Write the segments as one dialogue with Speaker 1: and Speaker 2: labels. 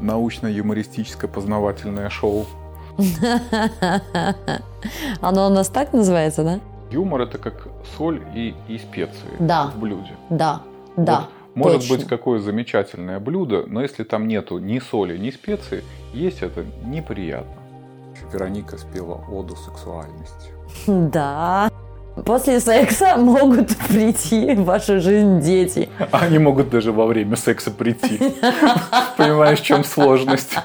Speaker 1: научно-юмористическое познавательное шоу.
Speaker 2: Оно у нас так называется, да?
Speaker 1: Юмор это как соль и, и специи
Speaker 2: Да.
Speaker 1: в блюде.
Speaker 2: Да, да.
Speaker 1: Вот может
Speaker 2: точно.
Speaker 1: быть какое замечательное блюдо, но если там нету ни соли, ни специи, есть это неприятно. Вероника спела оду сексуальности.
Speaker 2: Да. После секса могут прийти в вашу жизнь дети.
Speaker 1: Они могут даже во время секса прийти. Понимаешь, в чем сложность?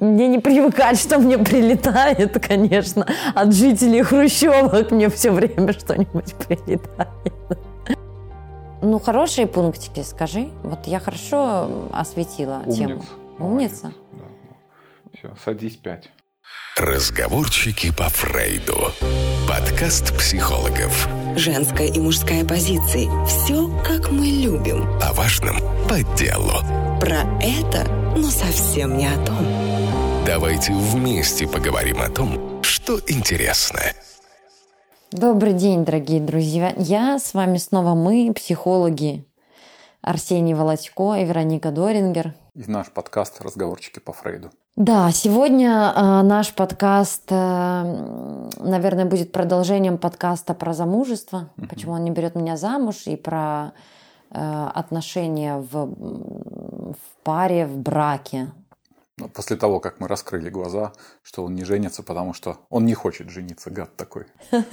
Speaker 2: Мне не привыкать, что мне прилетает, конечно, от жителей хрущевок. Мне все время что-нибудь прилетает. Ну, хорошие пунктики, скажи. Вот я хорошо осветила тему.
Speaker 1: Умница.
Speaker 2: Умница?
Speaker 1: Все, садись пять.
Speaker 3: Разговорчики по Фрейду. Подкаст психологов.
Speaker 4: Женская и мужская позиции. Все, как мы любим.
Speaker 3: О важном по делу.
Speaker 4: Про это, но совсем не о том.
Speaker 3: Давайте вместе поговорим о том, что интересно.
Speaker 2: Добрый день, дорогие друзья. Я с вами снова мы, психологи Арсений Володько и Вероника Дорингер.
Speaker 1: И наш подкаст «Разговорчики по Фрейду».
Speaker 2: Да, сегодня э, наш подкаст, э, наверное, будет продолжением подкаста про замужество, почему он не берет меня замуж, и про э, отношения в, в паре, в браке.
Speaker 1: Но после того, как мы раскрыли глаза, что он не женится, потому что он не хочет жениться, гад такой.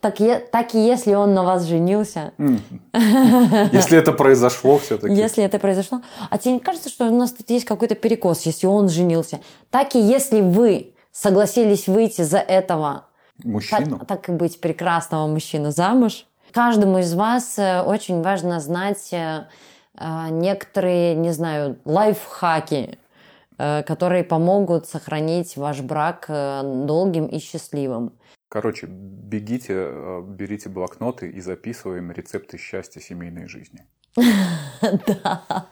Speaker 2: Так, е- так и если он на вас женился.
Speaker 1: Если это произошло все-таки.
Speaker 2: если это произошло. А тебе не кажется, что у нас тут есть какой-то перекос, если он женился? Так и если вы согласились выйти за этого
Speaker 1: Мужчину?
Speaker 2: так, так и быть прекрасного мужчину замуж. Каждому из вас э, очень важно знать э, э, некоторые, не знаю, лайфхаки, которые помогут сохранить ваш брак э, долгим и счастливым.
Speaker 1: Короче, бегите, э, берите блокноты и записываем рецепты счастья семейной жизни.
Speaker 2: Да.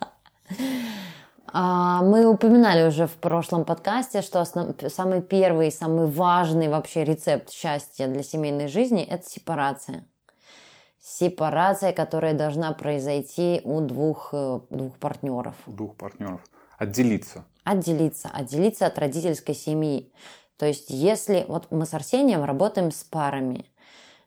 Speaker 2: А, Мы упоминали уже в прошлом подкасте, что основ- самый первый, самый важный вообще рецепт счастья для семейной жизни – это сепарация. Сепарация, которая должна произойти у двух, э, двух партнеров.
Speaker 1: У двух партнеров. Отделиться.
Speaker 2: Отделиться, отделиться от родительской семьи. То есть, если вот мы с Арсением работаем с парами,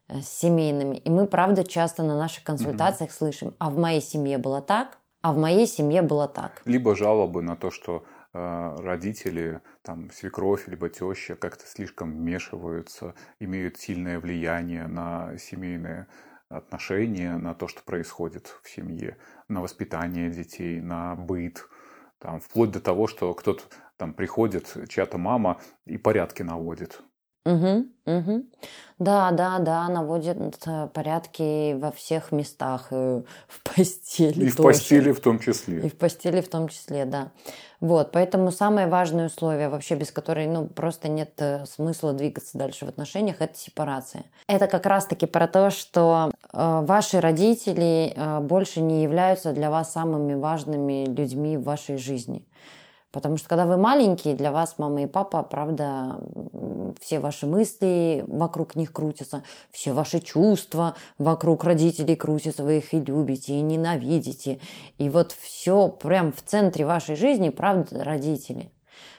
Speaker 2: э, с семейными, и мы, правда, часто на наших консультациях слышим, а в моей семье было так, а в моей семье было так.
Speaker 1: Либо жалобы на то, что э, родители, там, свекровь, либо теща как-то слишком вмешиваются, имеют сильное влияние на семейные отношения, на то, что происходит в семье, на воспитание детей, на быт, там, вплоть до того, что кто-то там приходит, чья-то мама и порядки наводит.
Speaker 2: Угу, угу. Да, да, да, наводят э, порядки во всех местах, э, в постели
Speaker 1: И в
Speaker 2: тоже.
Speaker 1: постели в том
Speaker 2: И
Speaker 1: числе.
Speaker 2: в постели в том числе, да. Вот, поэтому самое важное условие, вообще без которой, ну, просто нет э, смысла двигаться дальше в отношениях, это сепарация. Это как раз-таки про то, что э, ваши родители э, больше не являются для вас самыми важными людьми в вашей жизни. Потому что когда вы маленькие, для вас мама и папа, правда, все ваши мысли вокруг них крутятся, все ваши чувства вокруг родителей крутятся, вы их и любите, и ненавидите. И вот все прям в центре вашей жизни, правда, родители.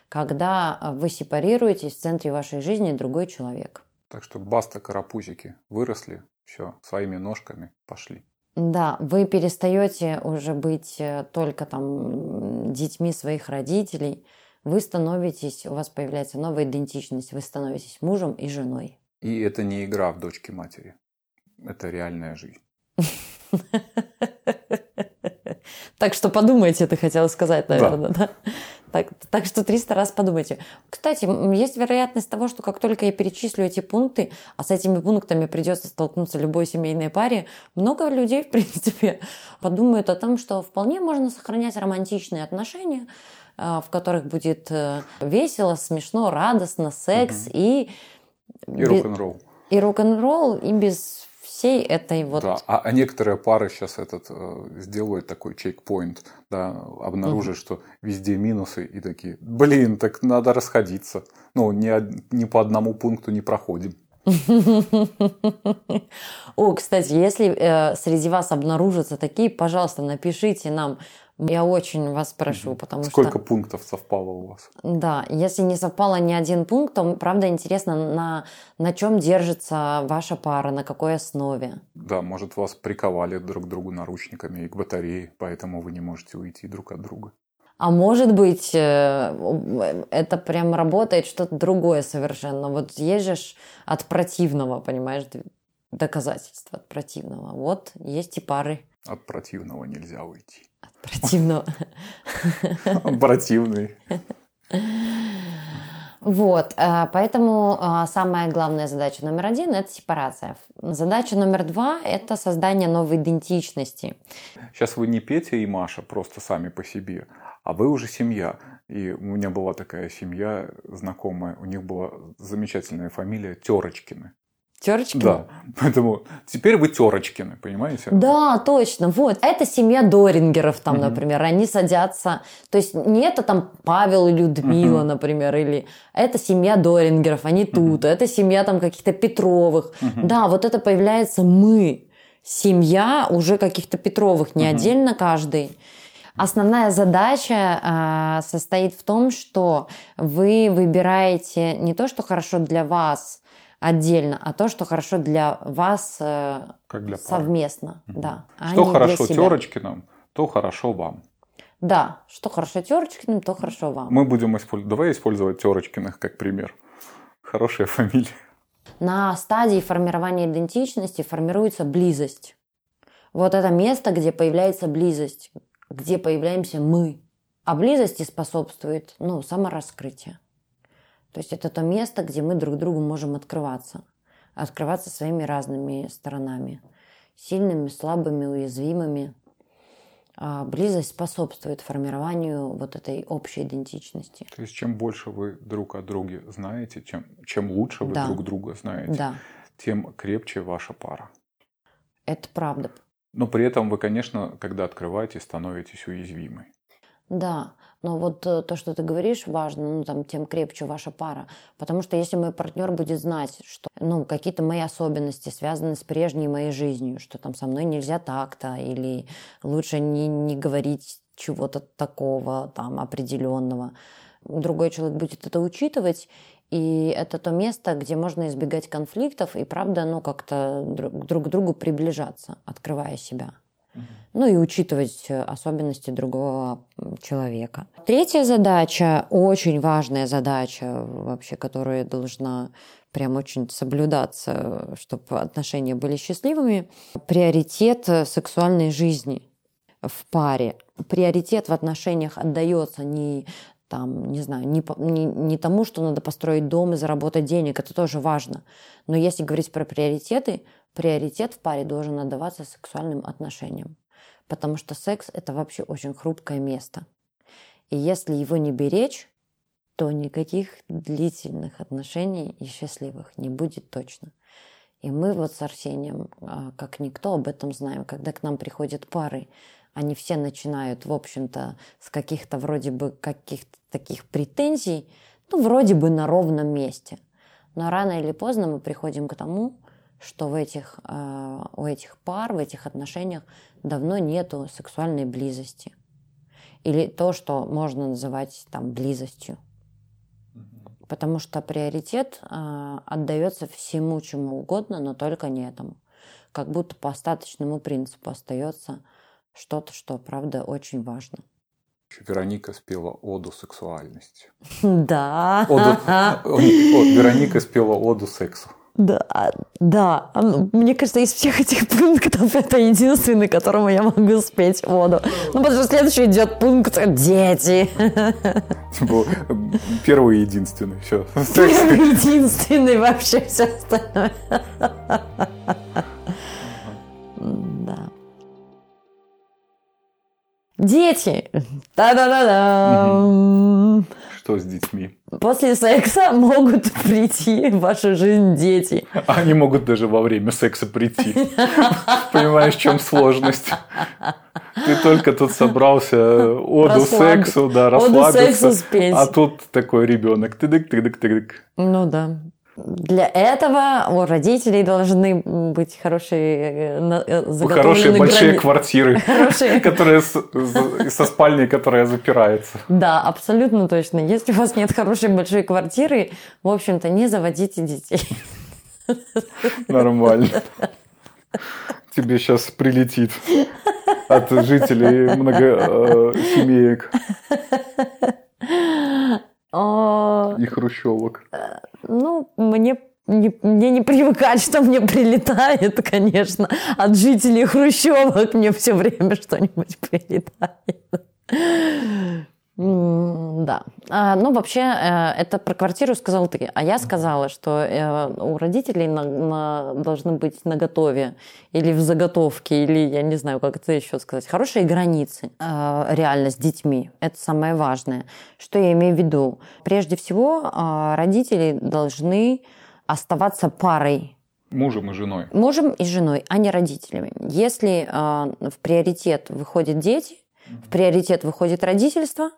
Speaker 2: Когда вы сепарируетесь, в центре вашей жизни другой человек.
Speaker 1: Так что баста карапузики выросли, все, своими ножками пошли.
Speaker 2: Да, вы перестаете уже быть э, только там детьми своих родителей. Вы становитесь, у вас появляется новая идентичность, вы становитесь мужем и женой.
Speaker 1: И это не игра в дочки матери. Это реальная жизнь.
Speaker 2: Так что подумайте, ты хотела сказать, наверное, да? Так, так что 300 раз подумайте. Кстати, есть вероятность того, что как только я перечислю эти пункты, а с этими пунктами придется столкнуться любой семейной паре, много людей, в принципе, подумают о том, что вполне можно сохранять романтичные отношения, а, в которых будет э, весело, смешно, радостно, секс и,
Speaker 1: И
Speaker 2: бе-
Speaker 1: рок-н-ролл.
Speaker 2: и рок-н-ролл, и без всей этой вот...
Speaker 1: Да, а, а некоторые пары сейчас этот э, сделают такой чекпоинт, да, обнаружат, что везде минусы и такие, блин, так надо расходиться. Ну, ни, од- ни по одному пункту не проходим.
Speaker 2: О, кстати, если э, среди вас обнаружатся такие, пожалуйста, напишите нам. Я очень вас прошу, потому
Speaker 1: Сколько
Speaker 2: что...
Speaker 1: пунктов совпало у вас?
Speaker 2: Да, если не совпало ни один пункт, то, правда, интересно, на, на чем держится ваша пара, на какой основе.
Speaker 1: Да, может, вас приковали друг к другу наручниками и к батарее, поэтому вы не можете уйти друг от друга.
Speaker 2: А может быть, э, это прям работает что-то другое совершенно. Вот ж от противного, понимаешь, доказательства от противного. Вот есть и пары
Speaker 1: От противного нельзя уйти.
Speaker 2: От противного.
Speaker 1: Противный.
Speaker 2: Вот, э, поэтому э, самая главная задача номер один – это сепарация. Задача номер два – это создание новой идентичности.
Speaker 1: Сейчас вы не Петя и Маша просто сами по себе, а вы уже семья. И у меня была такая семья знакомая, у них была замечательная фамилия Терочкины.
Speaker 2: Терочки?
Speaker 1: Да, поэтому теперь вы Терочкины, понимаете?
Speaker 2: Да, точно. Вот. Это семья Дорингеров, там,
Speaker 1: Мгм.
Speaker 2: например. Они садятся. То есть не это там Павел и Людмила,
Speaker 1: Мгм.
Speaker 2: например, или это семья Дорингеров, они тут. Это семья там каких-то Петровых.
Speaker 1: Мгм.
Speaker 2: Да, вот это появляется мы. Семья уже каких-то Петровых, не
Speaker 1: Мгм.
Speaker 2: отдельно каждый. Основная задача а, состоит в том, что вы выбираете не то, что хорошо для вас отдельно, а то, что хорошо для вас э,
Speaker 1: Как для пары.
Speaker 2: совместно.
Speaker 1: Мгм.
Speaker 2: Да, а
Speaker 1: Что
Speaker 2: не
Speaker 1: хорошо. Терочкиным, то хорошо вам.
Speaker 2: Да, что хорошо Терочкиным, то хорошо вам.
Speaker 1: Мы будем использовать... Давай использовать Терочкиных как пример. Хорошая фамилия.
Speaker 2: На стадии формирования идентичности формируется близость. Вот это место, где появляется близость, где появляемся мы. А близости способствует ну, самораскрытие. То есть это то место, где мы друг другу можем открываться. Открываться своими разными сторонами. Сильными, слабыми, уязвимыми. А близость способствует формированию вот этой общей идентичности.
Speaker 1: То есть чем больше вы друг о друге знаете, чем, чем лучше вы
Speaker 2: Да.
Speaker 1: друг друга знаете,
Speaker 2: Да,
Speaker 1: тем крепче ваша пара.
Speaker 2: это правда.
Speaker 1: Но при этом вы, конечно, когда открываетесь, становитесь уязвимой.
Speaker 2: Да, но вот э, то, что ты говоришь, важно, ну, там, тем крепче ваша пара. Потому что если мой партнер будет знать, что, ну, какие-то мои особенности связаны с прежней моей жизнью, что там со мной нельзя так-то, или лучше не, не говорить чего-то такого, там, определенного, другой человек будет это учитывать, и это то место, где можно избегать конфликтов и, правда, ну, как-то друг к другу приближаться, открывая себя ну и учитывать э, особенности другого человека. Третья задача, очень важная задача вообще, которая должна прям очень соблюдаться, чтобы отношения были счастливыми, приоритет э, сексуальной жизни в паре. Приоритет в отношениях отдается не там, не знаю, не, не, не тому, что надо построить дом и заработать денег, это тоже важно. Но если говорить про приоритеты, приоритет в паре должен отдаваться сексуальным отношениям. Потому что секс – это вообще очень хрупкое место. И если его не беречь, то никаких длительных отношений и счастливых не будет точно. И мы вот с Арсением, а, как никто, об этом знаем. Когда к нам приходят пары, они все начинают, в общем-то, с каких-то вроде бы каких-то таких претензий, ну, вроде бы на ровном месте. Но рано или поздно мы приходим к тому, что в этих, э, у этих пар, в этих отношениях давно нету сексуальной близости. Или то, что можно называть там близостью. Потому что приоритет э, отдается всему, чему угодно, но только не этому. Как будто по остаточному принципу остается что-то, что, правда, очень важно.
Speaker 1: Вероника спела оду сексуальности.
Speaker 2: Да.
Speaker 1: Оду... Вероника спела оду сексу.
Speaker 2: Да, да. Мне кажется, из всех этих пунктов это единственный, которому я могу спеть воду. Ну, потому что следующий идет пункт «Дети».
Speaker 1: Типа, Первый и единственный. Все.
Speaker 2: Первый единственный вообще все остальное. Дети. Та-да-да-да.
Speaker 1: Что с детьми?
Speaker 2: После секса могут прийти в вашу жизнь дети.
Speaker 1: Они могут даже во время секса прийти. Понимаешь, в чем сложность? Ты только тут собрался оду сексу, да, расслабиться. А тут такой ребенок. Тыдык, тыдык, тыдык.
Speaker 2: Ну да. Для этого у родителей должны быть хорошие, э,
Speaker 1: э, хорошие большие грани... квартиры, которые со спальней, которая запирается.
Speaker 2: Да, абсолютно точно. Если у вас нет хорошей большой квартиры, в общем-то, не заводите детей.
Speaker 1: Нормально. Тебе сейчас прилетит от жителей много э, семеек. И хрущевок.
Speaker 2: Ну, мне не, мне не привыкать, что мне прилетает, конечно. От жителей хрущевок мне все время что-нибудь прилетает. Да. А, ну, вообще, э, это про квартиру сказал ты. А я сказала, что э, у родителей на, на, должны быть на готове или в заготовке, или, я не знаю, как это еще сказать, хорошие границы э, реально с детьми. Это самое важное. Что я имею в виду? Прежде всего, родители должны оставаться парой
Speaker 1: Мужем и женой.
Speaker 2: Мужем и женой, а не родителями. Если э, в приоритет выходят дети, в приоритет выходит родительство,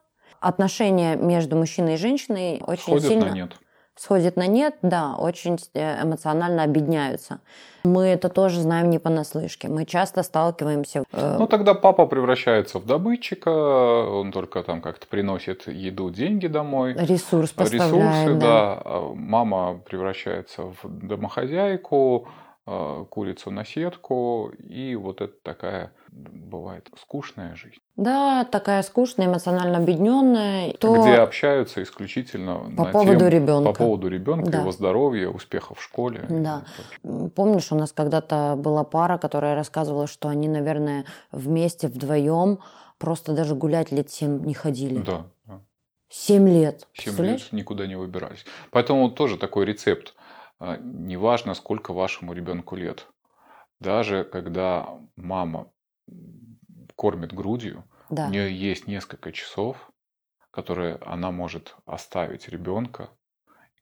Speaker 2: отношения между мужчиной и женщиной очень
Speaker 1: Сходят
Speaker 2: сильно...
Speaker 1: на нет.
Speaker 2: Сходят на нет, да, очень э, эмоционально объединяются. Мы это тоже знаем не понаслышке. Мы часто сталкиваемся...
Speaker 1: Э... Ну, тогда папа превращается в добытчика, он только там как-то приносит еду, деньги домой.
Speaker 2: Ресурс поставляет,
Speaker 1: Ресурсы, да. да. Мама превращается в домохозяйку, курицу на сетку, и вот это такая бывает скучная жизнь.
Speaker 2: Да, такая скучная, эмоционально объединенная.
Speaker 1: То... Где общаются исключительно
Speaker 2: по поводу тем, ребенка.
Speaker 1: По поводу ребенка, да. его здоровья, успехов в школе.
Speaker 2: Да. Помнишь, у нас когда-то была пара, которая рассказывала, что они, наверное, вместе, вдвоем просто даже гулять лет семь не ходили.
Speaker 1: Да.
Speaker 2: Семь лет.
Speaker 1: Семь лет никуда не выбирались. Поэтому тоже такой рецепт. А, неважно, сколько вашему ребенку лет. Даже когда мама кормит грудью, да. у нее есть несколько часов, которые она может оставить ребенка,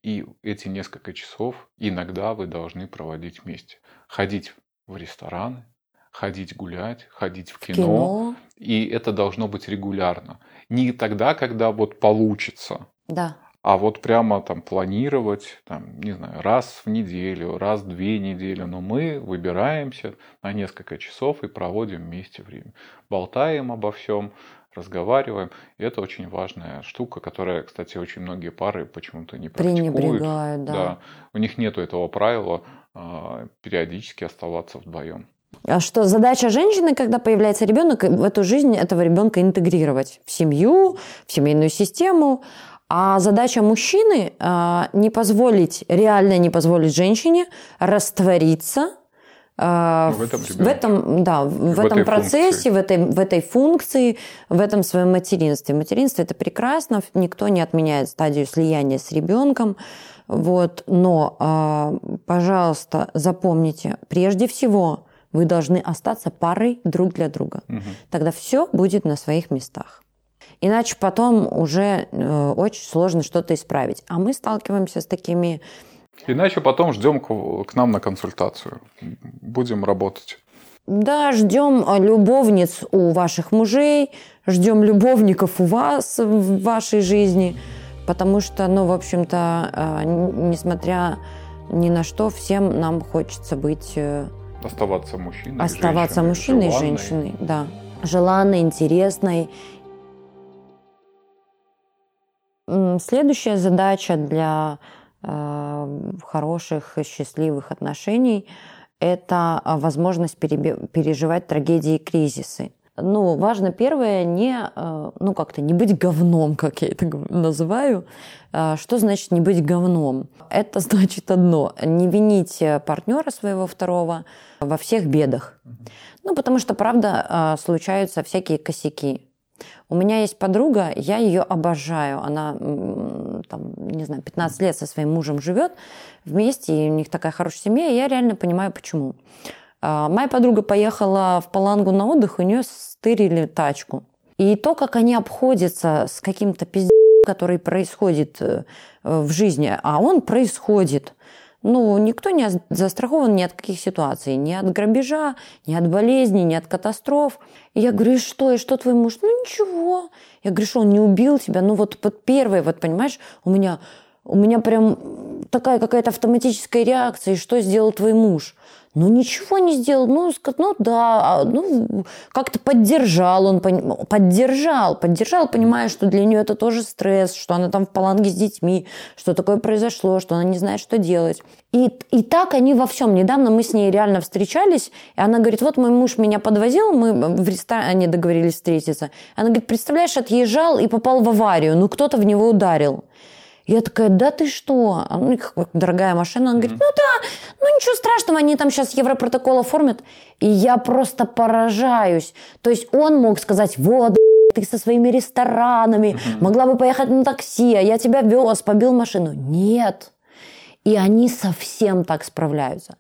Speaker 1: и эти несколько часов иногда вы должны проводить вместе. Ходить в рестораны, ходить гулять, ходить в кино, кино. И это должно быть регулярно. Не тогда, когда вот получится.
Speaker 2: Да
Speaker 1: а вот прямо там планировать, там, не знаю, раз в неделю, раз в две недели, но мы выбираемся на несколько часов и проводим вместе время. Болтаем обо всем, разговариваем. И это очень важная штука, которая, кстати, очень многие пары почему-то не практикуют.
Speaker 2: да.
Speaker 1: да. У них нет этого правила а, периодически оставаться вдвоем.
Speaker 2: А что задача женщины, когда появляется ребенок, в эту жизнь этого ребенка интегрировать в семью, в семейную систему, а задача мужчины а, не позволить, реально не позволить женщине раствориться а,
Speaker 1: в этом,
Speaker 2: в этом, да, в, в этом процессе, в этой, в этой функции, в этом своем материнстве. Материнство это прекрасно, никто не отменяет стадию слияния с ребенком. Вот, но, а, пожалуйста, запомните, прежде всего, вы должны остаться парой друг для друга. Угу. Тогда все будет на своих местах. Иначе потом уже э, очень сложно что-то исправить. А мы сталкиваемся с такими...
Speaker 1: Иначе потом ждем к, нам на консультацию. Будем работать.
Speaker 2: Да, ждем э, любовниц у ваших мужей, ждем любовников у вас в вашей жизни, потому что, ну, в общем-то, э, несмотря ни на что, всем нам хочется быть...
Speaker 1: Оставаться мужчиной.
Speaker 2: Оставаться мужчиной и женщиной, да. Желанной, интересной Следующая задача для э, хороших и счастливых отношений – это а, возможность переживать трагедии и кризисы. Ну, важно первое не, э, ну, как-то не быть говном, как я это называю. Э, что значит не быть говном? Это значит одно – не винить партнера своего второго во всех бедах. Ну, потому что, правда, случаются всякие косяки. У меня есть подруга, я ее обожаю. Она, там, не знаю, 15 лет со своим мужем живет вместе, и у них такая хорошая семья, и я реально понимаю, почему. А, моя подруга поехала в Палангу на отдых, у нее стырили тачку. И то, как они обходятся с каким-то пиздец, который происходит э, в жизни, а он происходит – ну, никто не застрахован ни от каких ситуаций, ни от грабежа, ни от болезней, ни от катастроф. И я говорю, и что, и что твой муж? Ну, ничего. Я говорю, что он не убил тебя? Ну, вот под первое, вот, понимаешь, у меня у меня прям такая какая-то автоматическая реакция, что сделал твой муж? Ну, ничего не сделал. Ну, ну да, а, ну, как-то поддержал он, поддержал, поддержал, понимая, что для нее это тоже стресс, что она там в паланге с детьми, что такое произошло, что она не знает, что делать. И, и так они во всем. Недавно мы с ней реально встречались, и она говорит, вот мой муж меня подвозил, мы в ресторане договорились встретиться. Она говорит, представляешь, отъезжал и попал в аварию, ну кто-то в него ударил. Я такая, да ты что? А, ну, дорогая машина. Он говорит, ну да, ну ничего страшного, они там сейчас европротокол оформят. И я просто поражаюсь. То есть он мог сказать, вот, ты со своими ресторанами, могла бы поехать на такси, а я тебя вез, побил машину. Нет. И они совсем так справляются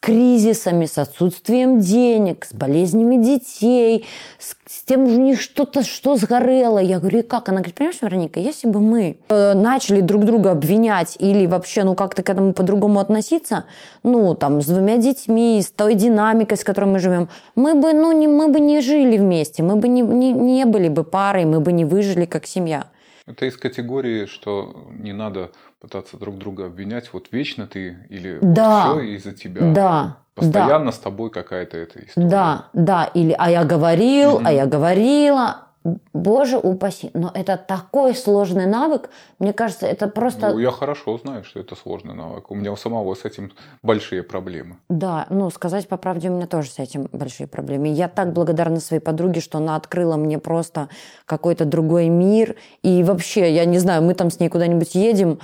Speaker 2: кризисами, с отсутствием денег, с болезнями детей, с, с тем, у них что-то, что сгорело. Я говорю, и как? Она говорит, понимаешь, Вероника, если бы мы э, начали друг друга обвинять или вообще, ну, как-то к этому по-другому относиться, ну, там, с двумя детьми, с той динамикой, с которой мы живем, мы бы, ну, не, мы бы не жили вместе, мы бы не, не, не были бы парой, мы бы не выжили как семья.
Speaker 1: Это из категории, что не надо пытаться друг друга обвинять, вот вечно ты или
Speaker 2: да,
Speaker 1: вот все из-за тебя.
Speaker 2: Да.
Speaker 1: Постоянно
Speaker 2: да.
Speaker 1: с тобой какая-то эта история.
Speaker 2: Да, да, или а я говорил, угу. а я говорила. Боже упаси. Но это такой сложный навык. Мне кажется, это просто...
Speaker 1: Ну, я хорошо знаю, что это сложный навык. У меня у самого с этим большие проблемы.
Speaker 2: Да, ну, сказать по правде, у меня тоже с этим большие проблемы. Я так благодарна своей подруге, что она открыла мне просто какой-то другой мир. И вообще, я не знаю, мы там с ней куда-нибудь едем,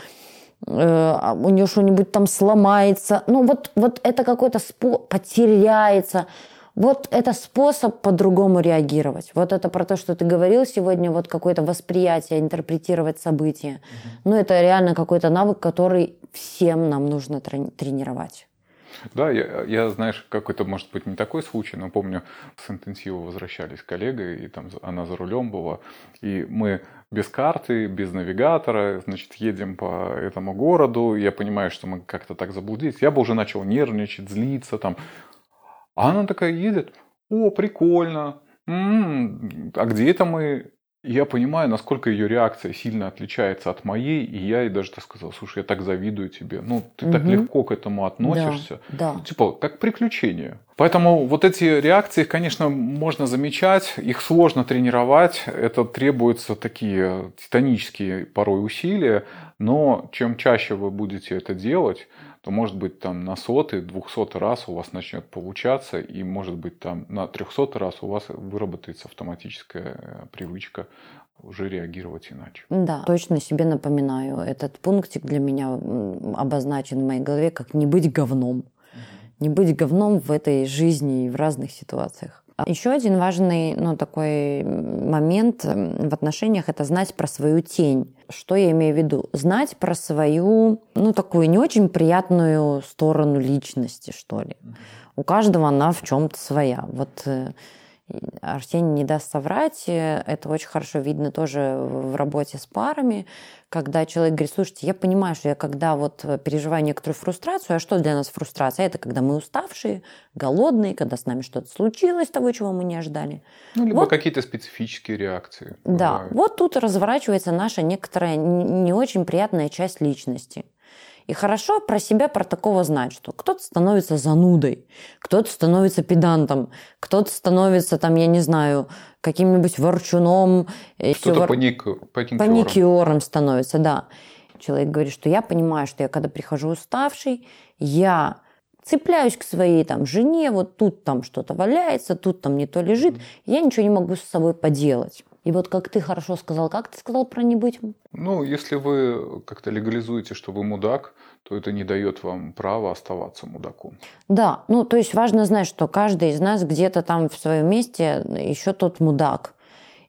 Speaker 2: э, у нее что-нибудь там сломается. Ну, вот, вот это какой-то спо... потеряется. Вот это способ по-другому реагировать. Вот это про то, что ты говорил сегодня, вот какое-то восприятие, интерпретировать события. Угу. Ну, это реально какой-то навык, который всем нам нужно трени- тренировать.
Speaker 1: Да, я, я, знаешь, какой-то, может быть, не такой случай, но помню, с интенсива возвращались коллегой, и там она за рулем была, и мы без карты, без навигатора, значит, едем по этому городу, я понимаю, что мы как-то так заблудились, я бы уже начал нервничать, злиться, там, а она такая едет, о, прикольно, м-м, а где это мы? Я понимаю, насколько ее реакция сильно отличается от моей, и я ей даже так сказал, слушай, я так завидую тебе. Ну, ты угу. так легко к этому относишься.
Speaker 2: Да, да.
Speaker 1: Типа, как приключение. Поэтому вот эти реакции, конечно, можно замечать, их сложно тренировать, это требуются такие титанические порой усилия, но чем чаще вы будете это делать, то может быть там на сотый, двухсотый раз у вас начнет получаться, и может быть там на трехсотый раз у вас выработается автоматическая э, привычка уже реагировать иначе.
Speaker 2: Да, точно себе напоминаю. Этот пунктик для меня обозначен в моей голове как не быть говном. Не быть говном в этой жизни и в разных ситуациях. Еще один важный ну, такой момент в отношениях – это знать про свою тень. Что я имею в виду? Знать про свою, ну, такую не очень приятную сторону личности, что ли. У каждого она в чем-то своя. Вот э, Арсений не даст соврать. Это очень хорошо видно тоже в работе с парами, когда человек говорит, слушайте, я понимаю, что я когда вот переживаю некоторую фрустрацию, а что для нас фрустрация? Это когда мы уставшие, голодные, когда с нами что-то случилось, того, чего мы не ожидали.
Speaker 1: Ну, либо вот, какие-то специфические реакции.
Speaker 2: Да, бывают. вот тут разворачивается наша некоторая не очень приятная часть личности – и хорошо про себя, про такого знать, что кто-то становится занудой, кто-то становится педантом, кто-то становится, там, я не знаю, каким-нибудь ворчуном.
Speaker 1: Кто-то вор... паник...
Speaker 2: паникером. Паникером становится, да. Человек говорит, что я понимаю, что я когда прихожу уставший, я цепляюсь к своей там жене, вот тут там что-то валяется, тут там не то лежит, я ничего не могу с собой поделать. И вот как ты хорошо сказал, как ты сказал про не быть?
Speaker 1: Ну, если вы как-то легализуете, что вы мудак, то это не дает вам права оставаться мудаком.
Speaker 2: Да, ну то есть важно знать, что каждый из нас где-то там в своем месте еще тот мудак.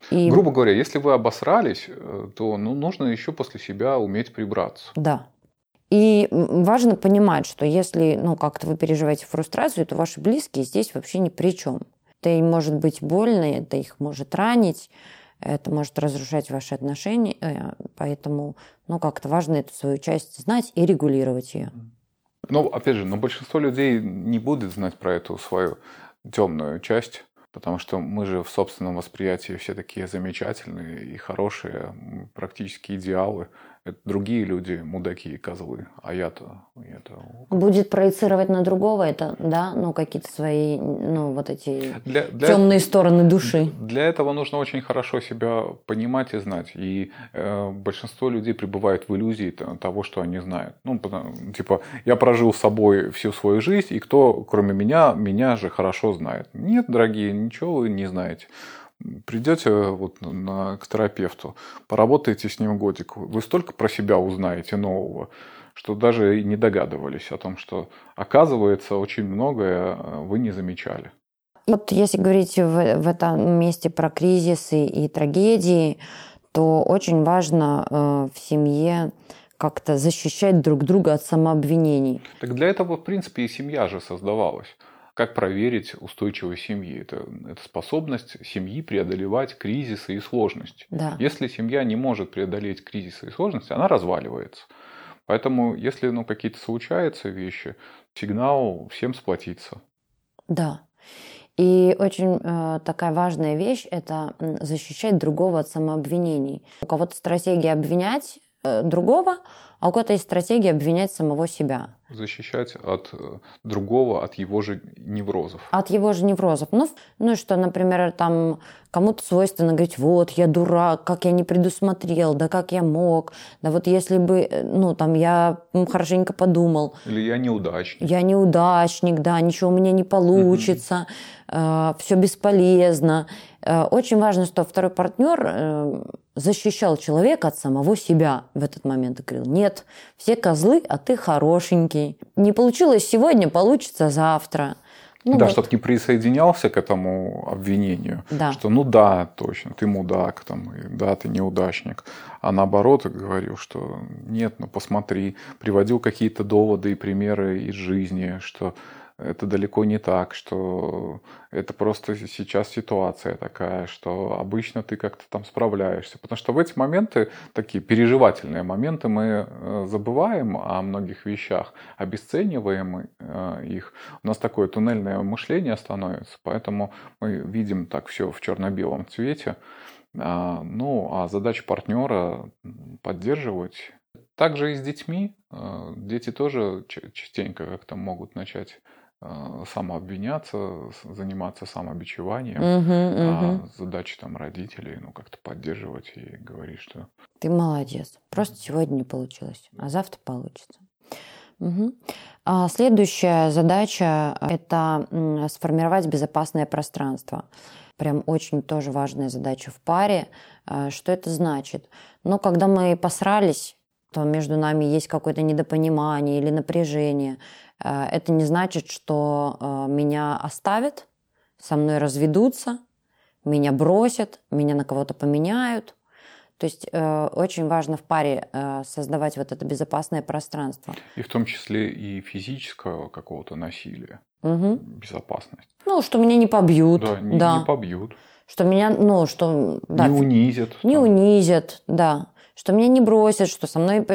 Speaker 1: И... Грубо говоря, если вы обосрались, э, то ну, нужно еще после себя уметь прибраться.
Speaker 2: Да. И важно понимать, что если ну, как-то вы переживаете фрустрацию, то ваши близкие здесь вообще ни при чем. Это им может быть больно, это их может ранить, это может разрушать ваши отношения, э, поэтому, ну, как-то важно эту свою часть знать и регулировать ее.
Speaker 1: Ну, опять же, но большинство людей не будет знать про эту свою темную часть, потому что мы же в собственном восприятии все такие замечательные и хорошие, практически идеалы. Это другие люди мудаки и козлы, а я-то... я-то...
Speaker 2: Будет проецировать на другого это, да, ну какие-то свои, ну вот эти
Speaker 1: Для, для,
Speaker 2: темные стороны души.
Speaker 1: для этого нужно очень хорошо себя понимать и знать. И э, большинство людей пребывают в иллюзии того, что они знают. Ну, потому- типа, я прожил с собой всю свою жизнь, и кто, кроме меня, меня же хорошо знает. Нет, дорогие, ничего вы не знаете. Придете вот на, к терапевту, поработаете с ним годик, вы столько про себя узнаете нового, что даже и не догадывались о том, что оказывается очень многое э, вы не замечали.
Speaker 2: Вот если говорить в, в этом месте про кризисы и трагедии, то очень важно э, в семье как-то защищать друг друга от самообвинений.
Speaker 1: Так для этого, в принципе, и семья же создавалась. Как проверить устойчивость семьи? Это, это способность семьи преодолевать кризисы и сложности.
Speaker 2: Да.
Speaker 1: Если семья не может преодолеть кризисы и сложности, она разваливается. Поэтому, если ну, какие-то случаются вещи, сигнал всем сплотиться.
Speaker 2: Да. И очень э, такая важная вещь – это защищать другого от самообвинений. У кого-то стратегия обвинять другого, а у кого-то есть стратегия обвинять самого себя.
Speaker 1: Защищать от э, другого, от его же неврозов.
Speaker 2: От его же неврозов. Ну, ну что, например, там кому-то свойственно говорить, вот, я дурак, как я не предусмотрел, да как я мог, да вот если бы, э, ну, там, я хорошенько подумал,
Speaker 1: Или я неудачник.
Speaker 2: я неудачник, да, ничего у меня не получится, все бесполезно. Э, Очень важно, что второй партнер э, защищал человека от самого себя в этот момент и говорил, нет, все козлы, а ты хорошенький. Не получилось сегодня, получится завтра. Ну
Speaker 1: да,
Speaker 2: вот.
Speaker 1: чтобы не присоединялся к этому обвинению,
Speaker 2: Да.
Speaker 1: что ну да, точно, ты мудак, там, и да, ты неудачник. А наоборот говорил, что нет, ну посмотри, приводил какие-то доводы и примеры из жизни, что это далеко не так, что это просто сейчас ситуация такая, что обычно ты как-то там справляешься. Потому что в эти моменты, такие переживательные моменты, мы э, забываем о многих вещах, обесцениваем э, их. У нас такое туннельное мышление становится, поэтому мы видим так все в черно-белом цвете. А, Ну, а задача партнера поддерживать. Также и с детьми. Э, Дети тоже частенько как-то могут начать самообвиняться, с- заниматься самобичеванием.
Speaker 2: Мгм,
Speaker 1: А
Speaker 2: мгм.
Speaker 1: задача там родителей, ну, как-то поддерживать и говорить, что
Speaker 2: Ты молодец. Просто сегодня не получилось, а завтра получится. Мгм. А следующая задача – это м, сформировать безопасное пространство. Прям очень тоже важная задача в паре. А, Что это значит? Ну, когда мы посрались, то между нами есть какое-то недопонимание или напряжение. А, Это не значит, что а, меня оставят, со мной разведутся, меня бросят, меня на кого-то поменяют. То есть э, очень важно в паре э, создавать вот это безопасное пространство.
Speaker 1: и в том числе и физического какого-то насилия,
Speaker 2: Мгм.
Speaker 1: безопасность.
Speaker 2: Ну, что меня не побьют,
Speaker 1: Да, не,
Speaker 2: да.
Speaker 1: не побьют,
Speaker 2: что меня, ну, что, да,
Speaker 1: не унизят.
Speaker 2: не
Speaker 1: там.
Speaker 2: унизят, да, что меня не бросят, что со мной,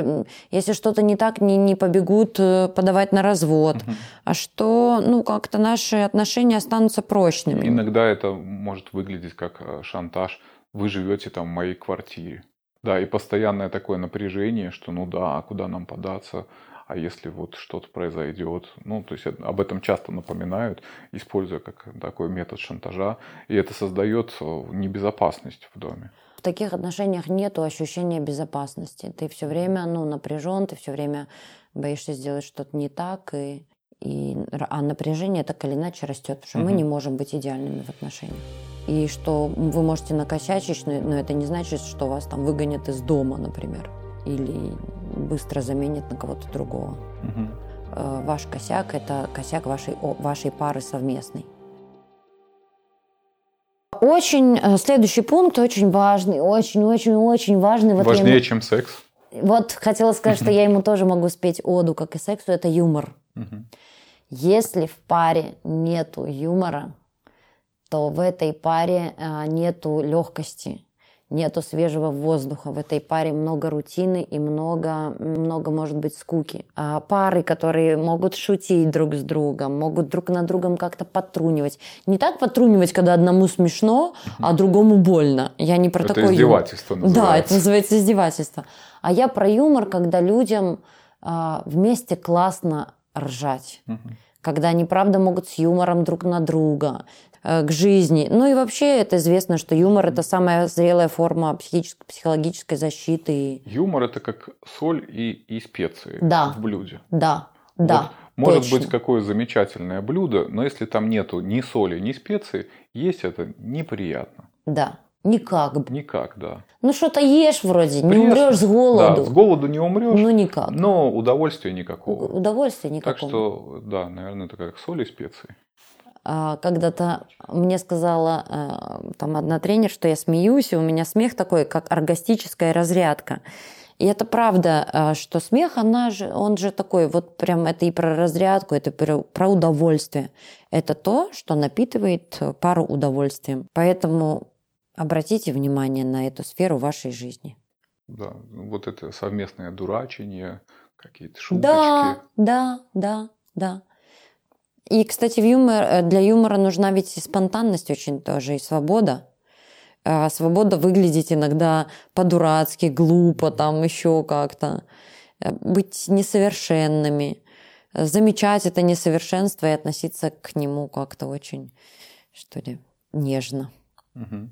Speaker 2: если что-то не так, не, не побегут э, подавать на развод,
Speaker 1: Мгм.
Speaker 2: а что, ну, как-то наши отношения останутся прочными.
Speaker 1: Иногда это может выглядеть как э, шантаж. Вы живете там в моей квартире. Да, и постоянное такое напряжение, что ну да, а куда нам податься, а если вот что-то произойдет. Ну, то есть об этом часто напоминают, используя как такой метод шантажа. И это создает э, небезопасность в доме.
Speaker 2: В таких отношениях нет ощущения безопасности. Ты все время ну, напряжен, ты все время боишься сделать что-то не так, и, и, а напряжение так или иначе растет, потому что мы
Speaker 1: Мгм.
Speaker 2: не можем быть идеальными в отношениях. И что вы можете накосячить, но, но это не значит, что вас там выгонят из дома, например, или быстро заменят на кого-то другого. Э, Ваш косяк – это косяк вашей, вашей пары совместной. Очень э, следующий пункт очень важный, очень-очень-очень важный. Вот
Speaker 1: Важнее,
Speaker 2: ему-
Speaker 1: чем секс.
Speaker 2: вот хотела сказать, что я ему тоже могу спеть оду, как и сексу, это юмор. Если в паре нету юмора, то в этой паре а, нету легкости, нету свежего воздуха. В этой паре много рутины и много, много может быть, скуки. А пары, которые могут шутить друг с другом, могут друг на другом как-то потрунивать. Не так потрунивать, когда одному смешно, а другому больно. Я не про
Speaker 1: Это
Speaker 2: такой
Speaker 1: издевательство
Speaker 2: юмор. Да, это
Speaker 1: называется.
Speaker 2: называется издевательство. А я про юмор, когда людям а, вместе классно ржать. Когда они, правда, могут с юмором друг на друга, к жизни. Ну и вообще это известно, что юмор – это самая зрелая форма психической, психологической защиты.
Speaker 1: Юмор это как соль и, и специи
Speaker 2: Да.
Speaker 1: в блюде.
Speaker 2: Да, да.
Speaker 1: Вот может
Speaker 2: точно.
Speaker 1: быть какое замечательное блюдо, но если там нету ни соли, ни специй, есть это неприятно.
Speaker 2: Да, никак бы.
Speaker 1: Никак, да.
Speaker 2: Ну что-то ешь вроде, не
Speaker 1: Пресно.
Speaker 2: умрешь с голоду.
Speaker 1: Да, с голоду не умрешь,
Speaker 2: Ну никак.
Speaker 1: но удовольствия никакого.
Speaker 2: Удовольствия
Speaker 1: Так
Speaker 2: никакого.
Speaker 1: что, да, наверное, это как соль и специи.
Speaker 2: А, когда-то мне сказала э, там одна тренер, что я смеюсь, и у меня смех такой, как оргастическая разрядка. И это правда, э, что смех, она же, он же такой, вот прям это и про разрядку, это про, удовольствие. Это то, что напитывает пару удовольствием. Поэтому обратите внимание на эту сферу вашей жизни.
Speaker 1: Да, вот это совместное дурачение, какие-то шуточки.
Speaker 2: Да, да, да, да. И, кстати, в юмор, э, для юмора нужна ведь и спонтанность очень тоже, и свобода. А свобода выглядеть иногда по-дурацки, глупо, там еще как-то. Э, Быть несовершенными. Замечать это несовершенство и относиться к нему как-то очень, что ли, нежно.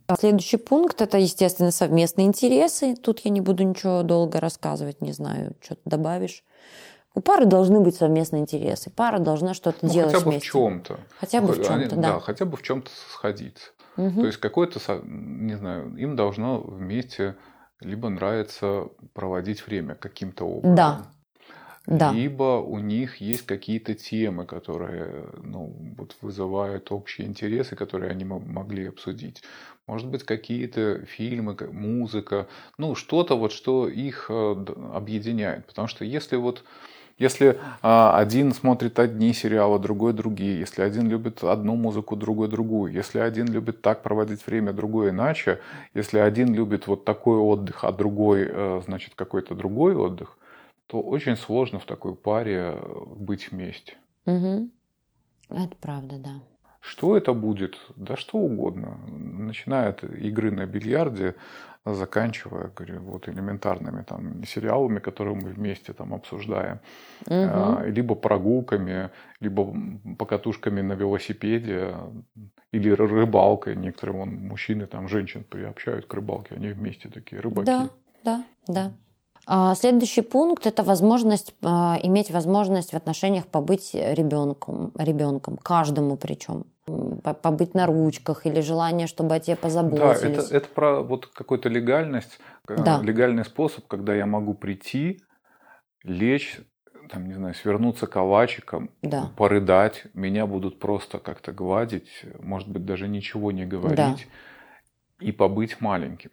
Speaker 2: А Следующий пункт – это, естественно, совместные интересы. Тут я не буду ничего долго рассказывать, не знаю, что ты добавишь. У пары должны быть совместные интересы. Пара должна что-то
Speaker 1: Ну,
Speaker 2: делать
Speaker 1: хотя бы
Speaker 2: вместе.
Speaker 1: в чем-то.
Speaker 2: Хотя бы в чем-то, да.
Speaker 1: хотя бы в чем-то сходиться.
Speaker 2: Мгм.
Speaker 1: То есть какой-то, со- не знаю, им должно вместе либо нравится проводить время каким-то образом.
Speaker 2: Да. Да.
Speaker 1: Либо у них есть какие-то темы, которые ну, вот вызывают общие интересы, которые они мо- могли обсудить. Может быть, какие-то фильмы, ка- музыка, ну, что-то вот, что их э, объединяет. Потому что если вот если а, один смотрит одни сериалы, другой другие, если один любит одну музыку, другой другую, если один любит так проводить время, другой иначе, если один любит вот такой отдых, а другой, э, значит, какой-то другой отдых, то очень сложно в такой паре э, быть вместе.
Speaker 2: Мгм. Это правда, да.
Speaker 1: Что это будет? Да что угодно. Начиная от игры на бильярде, заканчивая, говорю, вот элементарными там сериалами, которые мы вместе там обсуждаем, А, либо прогулками, либо покатушками на велосипеде, или ры- рыбалкой. Некоторые вон, мужчины там женщин приобщают к рыбалке, они вместе такие рыбаки.
Speaker 2: Да, да, да. А, Следующий пункт – это возможность, а, иметь возможность в отношениях побыть ребенком, ребенком, каждому причем. Побыть на ручках или желание, чтобы о тебе
Speaker 1: Да,
Speaker 2: позаботились.
Speaker 1: это, это про вот какую-то легальность, э,
Speaker 2: Да.
Speaker 1: легальный способ, когда я могу прийти, лечь, там, не знаю, свернуться калачиком,
Speaker 2: Да.
Speaker 1: порыдать, меня будут просто как-то гладить, может быть, даже ничего не говорить и побыть маленьким.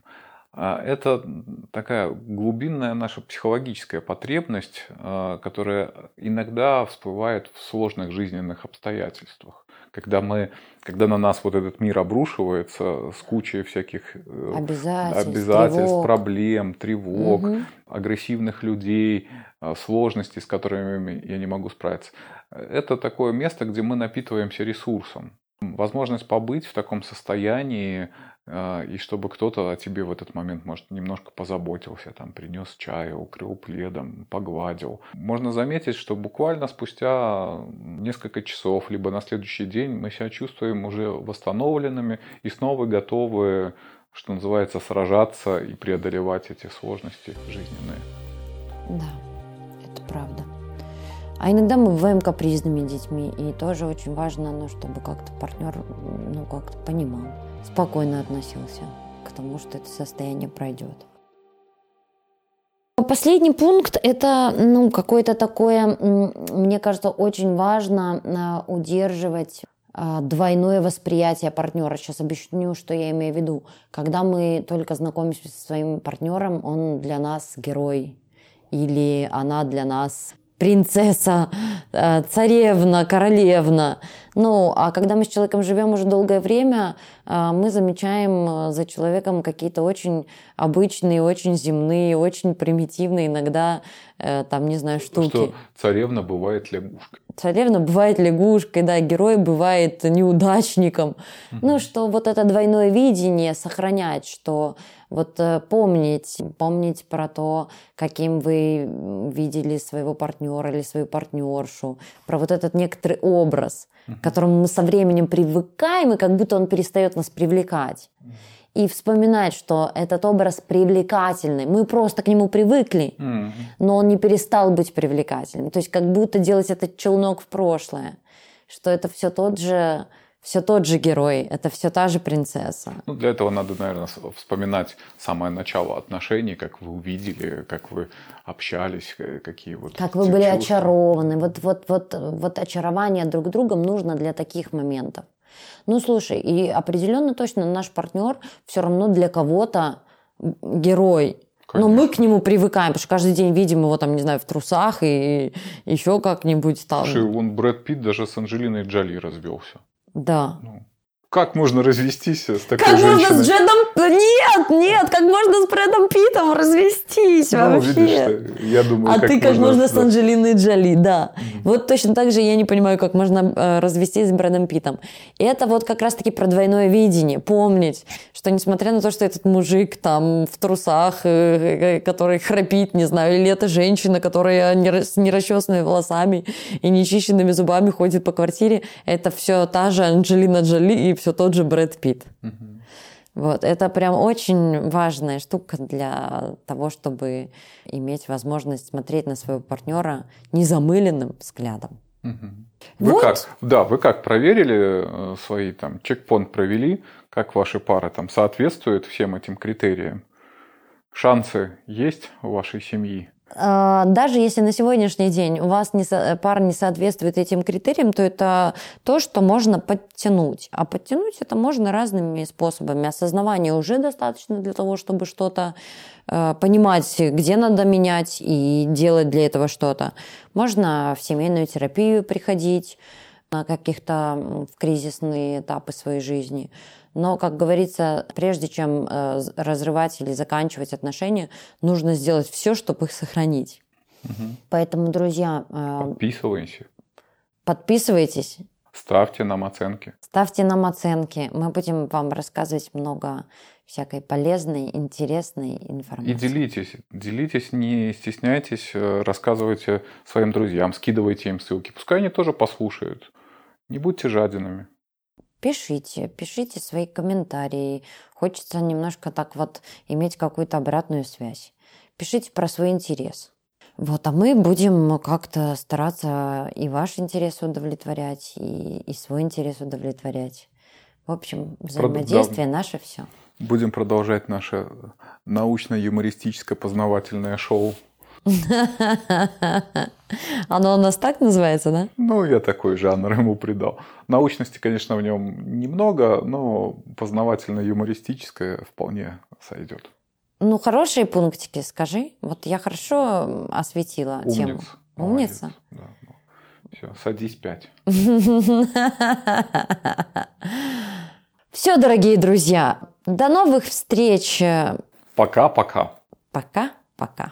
Speaker 1: А Это такая глубинная наша психологическая потребность, а, которая иногда всплывает в сложных жизненных обстоятельствах. Когда, мы, когда на нас вот этот мир обрушивается с кучей всяких э,
Speaker 2: Обязательств,
Speaker 1: обязательств,
Speaker 2: тревог.
Speaker 1: проблем, тревог,
Speaker 2: Мгм.
Speaker 1: агрессивных людей, а, сложностей, с которыми я не могу справиться. Это такое место, где мы напитываемся ресурсом. Возможность побыть в таком состоянии, и чтобы кто-то о тебе в этот момент, может, немножко позаботился, там, принес чая, укрыл пледом, погладил. Можно заметить, что буквально спустя несколько часов, либо на следующий день мы себя чувствуем уже восстановленными и снова готовы, что называется, сражаться и преодолевать эти сложности жизненные.
Speaker 2: Да, это правда. А иногда мы бываем капризными детьми, и тоже очень важно, ну, чтобы как-то партнер, ну, как-то понимал, спокойно относился к тому, что это состояние пройдет. Последний пункт – это ну, какое-то такое, мне кажется, очень важно а, удерживать а, двойное восприятие партнера. Сейчас объясню, что я имею в виду. Когда мы только знакомимся со своим партнером, он для нас герой или она для нас принцесса, э, царевна, королевна. Ну, а когда мы с человеком живем уже долгое время, э, мы замечаем за человеком какие-то очень обычные, очень земные, очень примитивные иногда, там, не знаю, штуки.
Speaker 1: Что царевна бывает лягушкой.
Speaker 2: Царевна бывает лягушкой, да, герой бывает неудачником. Угу. Ну, что вот это двойное видение сохранять, что вот э, помнить, помнить про то, каким вы видели своего партнера или свою партнершу, про вот этот некоторый образ, к которому мы со временем привыкаем, и как будто он перестает нас привлекать. И вспоминать, что этот образ привлекательный. Мы просто к нему привыкли, но он не перестал быть привлекательным. То есть как будто делать этот челнок в прошлое, что это все тот же все тот же герой, это все та же принцесса.
Speaker 1: Ну, для этого надо, наверное, вспоминать самое начало отношений, как вы увидели, как вы общались, какие вот...
Speaker 2: Как вы были чувства. очарованы. Вот, вот, вот, вот очарование друг другом нужно для таких моментов. Ну, слушай, и определенно точно наш партнер все равно для кого-то герой, Конечно. Но мы к нему привыкаем, потому что каждый день видим его там, не знаю, в трусах и еще как-нибудь там.
Speaker 1: Слушай, он Брэд Питт даже с Анджелиной Джоли развелся.
Speaker 2: Да.
Speaker 1: Ну, как можно развестись с такой
Speaker 2: как
Speaker 1: женщиной?
Speaker 2: Как можно с Джедом... Нет, нет, как можно с Брэдом Питом развестись ну, вообще?
Speaker 1: Видишь, я думаю,
Speaker 2: а как ты как можно, можно с Анджелиной Джоли, да. Mm-hmm. Вот точно так же я не понимаю, как можно э, развестись с Брэдом Питом. И это вот как раз-таки про двойное видение. Помнить, что несмотря на то, что этот мужик там в трусах, э, э, который храпит, не знаю, или это женщина, которая не, с нерасчесанными волосами и нечищенными зубами ходит по квартире, это все та же Анджелина Джоли и все тот же Брэд Питт. Mm-hmm. Вот, это прям очень важная штука для того, чтобы иметь возможность смотреть на своего партнера незамыленным взглядом.
Speaker 1: Угу. Вы вот. как? Да, вы как проверили э, свои там чекпоинт провели, как ваши пары там соответствуют всем этим критериям? Шансы есть у вашей семьи?
Speaker 2: А, даже если на сегодняшний день у вас не, пара не соответствует этим критериям, то это то, что можно подтянуть. А подтянуть это можно разными способами. Осознавание уже достаточно для того, чтобы что-то э, понимать, где надо менять и делать для этого что-то. Можно в семейную терапию приходить на каких-то в кризисные этапы своей жизни. Но, как говорится, прежде чем э, разрывать или заканчивать отношения, нужно сделать все, чтобы их сохранить. Угу. Поэтому, друзья...
Speaker 1: Э, Подписывайтесь.
Speaker 2: Подписывайтесь.
Speaker 1: Ставьте нам оценки.
Speaker 2: Ставьте нам оценки. Мы будем вам рассказывать много всякой полезной, интересной информации.
Speaker 1: И делитесь. Делитесь, не стесняйтесь, э, рассказывайте своим друзьям, скидывайте им ссылки. Пускай они тоже послушают. Не будьте жадинами.
Speaker 2: Пишите, пишите свои комментарии. Хочется немножко так вот иметь какую-то обратную связь. Пишите про свой интерес. Вот, а мы будем как-то стараться и ваш интерес удовлетворять, и, и свой интерес удовлетворять. В общем, взаимодействие да. наше все.
Speaker 1: Будем продолжать наше научно-юмористическое познавательное шоу.
Speaker 2: Оно у нас так называется, да?
Speaker 1: Ну, я такой жанр ему придал. Научности, конечно, в нем немного, но познавательно-юмористическое вполне сойдет.
Speaker 2: Ну, хорошие пунктики, скажи. Вот я хорошо осветила
Speaker 1: Умница.
Speaker 2: тему. Умница?
Speaker 1: Да, ну, все, садись пять.
Speaker 2: Все, дорогие друзья, до новых встреч.
Speaker 1: Пока-пока.
Speaker 2: Пока-пока.